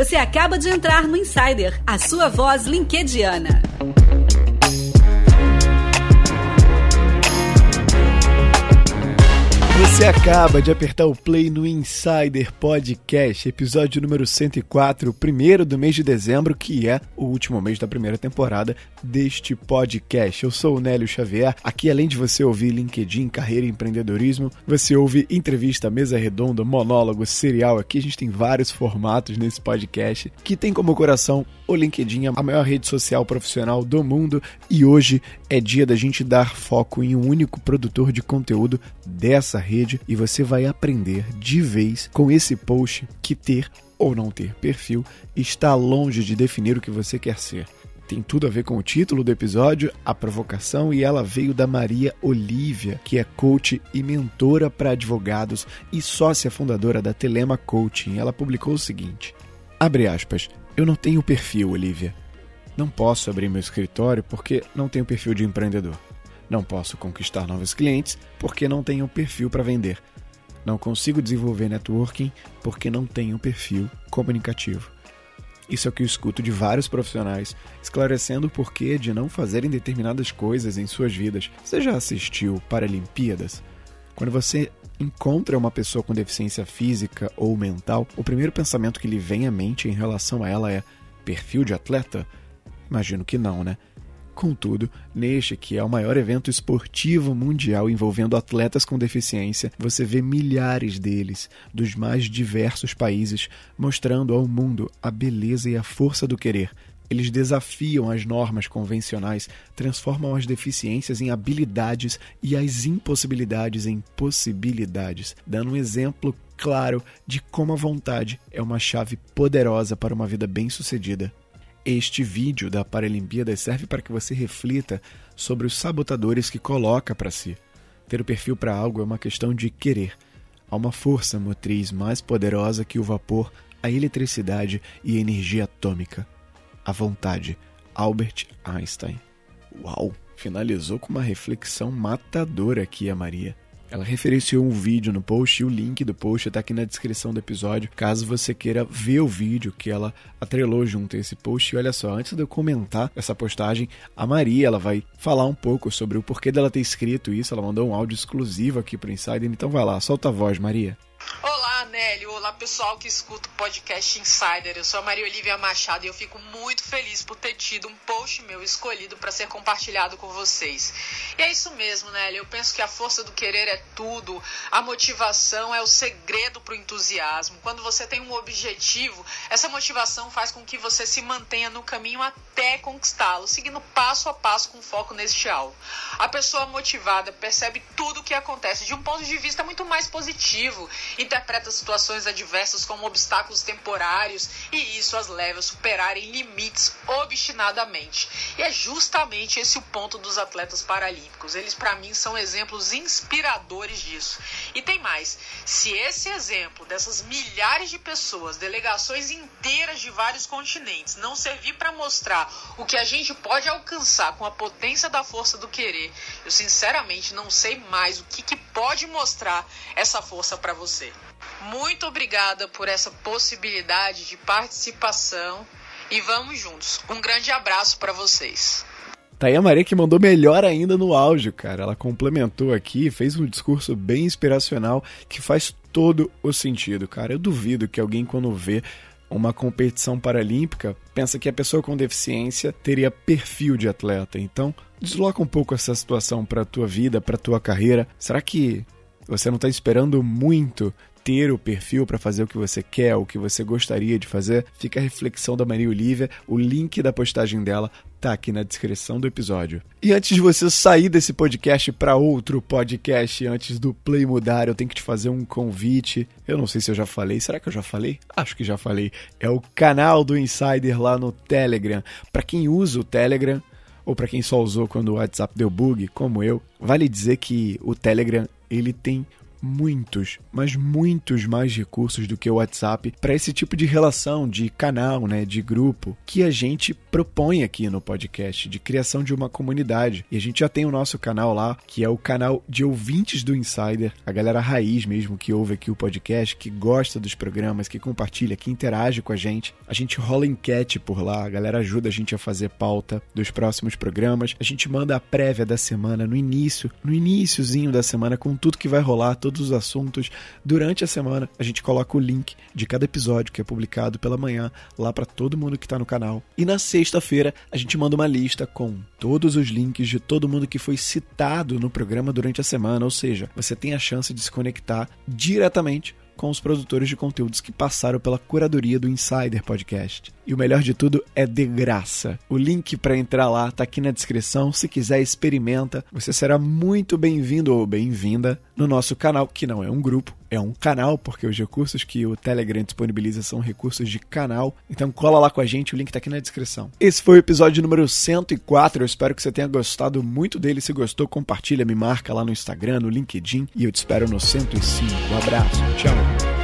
Você acaba de entrar no Insider, a sua voz linkediana. Você acaba de apertar o play no Insider Podcast, episódio número 104, primeiro do mês de dezembro, que é o último mês da primeira temporada deste podcast. Eu sou o Nélio Xavier. Aqui, além de você ouvir LinkedIn, carreira e empreendedorismo, você ouve entrevista, mesa redonda, monólogo, serial. Aqui a gente tem vários formatos nesse podcast que tem como coração o LinkedIn, a maior rede social profissional do mundo, e hoje é dia da gente dar foco em um único produtor de conteúdo dessa rede e você vai aprender de vez com esse post que ter ou não ter perfil está longe de definir o que você quer ser. Tem tudo a ver com o título do episódio, a provocação, e ela veio da Maria Olívia, que é coach e mentora para advogados e sócia fundadora da Telema Coaching. Ela publicou o seguinte: abre aspas, eu não tenho perfil, Olivia. Não posso abrir meu escritório porque não tenho perfil de empreendedor. Não posso conquistar novos clientes porque não tenho perfil para vender. Não consigo desenvolver networking porque não tenho perfil comunicativo. Isso é o que eu escuto de vários profissionais, esclarecendo o porquê de não fazerem determinadas coisas em suas vidas. Você já assistiu Paralimpíadas? Quando você encontra uma pessoa com deficiência física ou mental, o primeiro pensamento que lhe vem à mente em relação a ela é: perfil de atleta? Imagino que não, né? Contudo, neste que é o maior evento esportivo mundial envolvendo atletas com deficiência, você vê milhares deles, dos mais diversos países, mostrando ao mundo a beleza e a força do querer, eles desafiam as normas convencionais, transformam as deficiências em habilidades e as impossibilidades em possibilidades, dando um exemplo claro de como a vontade é uma chave poderosa para uma vida bem-sucedida. Este vídeo da Paralimpíada serve para que você reflita sobre os sabotadores que coloca para si. Ter o perfil para algo é uma questão de querer. Há uma força motriz mais poderosa que o vapor, a eletricidade e a energia atômica a vontade. Albert Einstein. Uau! Finalizou com uma reflexão matadora aqui a Maria. Ela referenciou um vídeo no post e o link do post está aqui na descrição do episódio, caso você queira ver o vídeo que ela atrelou junto a esse post. E olha só, antes de eu comentar essa postagem, a Maria ela vai falar um pouco sobre o porquê dela ter escrito isso. Ela mandou um áudio exclusivo aqui para o Insider, então vai lá, solta a voz, Maria. Nélio. Olá, pessoal que escuta o podcast Insider. Eu sou a Maria Olivia Machado e eu fico muito feliz por ter tido um post meu escolhido para ser compartilhado com vocês. E é isso mesmo, Nélio. Eu penso que a força do querer é tudo. A motivação é o segredo para o entusiasmo. Quando você tem um objetivo, essa motivação faz com que você se mantenha no caminho até conquistá-lo, seguindo passo a passo com foco neste alvo. A pessoa motivada percebe tudo o que acontece de um ponto de vista muito mais positivo interpreta situações adversas como obstáculos temporários e isso as leva a superarem limites obstinadamente. E é justamente esse o ponto dos atletas paralímpicos. Eles, para mim, são exemplos inspiradores disso. E tem mais: se esse exemplo dessas milhares de pessoas, delegações inteiras de vários continentes, não servir para mostrar o que a gente pode alcançar com a potência da força do querer, eu sinceramente não sei mais o que, que pode mostrar essa força para você. Muito obrigada por essa possibilidade de participação e vamos juntos. Um grande abraço para vocês. Tá aí a Maria que mandou melhor ainda no áudio, cara. Ela complementou aqui, fez um discurso bem inspiracional que faz todo o sentido, cara. Eu duvido que alguém, quando vê uma competição paralímpica, pensa que a pessoa com deficiência teria perfil de atleta. Então, desloca um pouco essa situação para tua vida, para tua carreira. Será que você não está esperando muito ter o perfil para fazer o que você quer, o que você gostaria de fazer, fica a reflexão da Maria Olivia. O link da postagem dela tá aqui na descrição do episódio. E antes de você sair desse podcast para outro podcast, antes do Play mudar, eu tenho que te fazer um convite. Eu não sei se eu já falei. Será que eu já falei? Acho que já falei. É o canal do Insider lá no Telegram. Para quem usa o Telegram, ou para quem só usou quando o WhatsApp deu bug, como eu, vale dizer que o Telegram ele tem muitos, mas muitos mais recursos do que o WhatsApp para esse tipo de relação, de canal, né, de grupo que a gente propõe aqui no podcast, de criação de uma comunidade. E a gente já tem o nosso canal lá, que é o canal de ouvintes do Insider, a galera raiz mesmo que ouve aqui o podcast, que gosta dos programas, que compartilha, que interage com a gente. A gente rola enquete por lá, a galera ajuda a gente a fazer pauta dos próximos programas. A gente manda a prévia da semana no início, no iníciozinho da semana com tudo que vai rolar, todos os assuntos. Durante a semana, a gente coloca o link de cada episódio que é publicado pela manhã lá para todo mundo que está no canal. E na sexta-feira, a gente manda uma lista com todos os links de todo mundo que foi citado no programa durante a semana, ou seja, você tem a chance de se conectar diretamente com os produtores de conteúdos que passaram pela curadoria do Insider Podcast. E o melhor de tudo é de graça. O link para entrar lá está aqui na descrição. Se quiser, experimenta. Você será muito bem-vindo ou bem-vinda no nosso canal, que não é um grupo, é um canal, porque os recursos que o Telegram disponibiliza são recursos de canal. Então cola lá com a gente, o link está aqui na descrição. Esse foi o episódio número 104. Eu espero que você tenha gostado muito dele. Se gostou, compartilha, me marca lá no Instagram, no LinkedIn e eu te espero no 105. Um abraço. Tchau.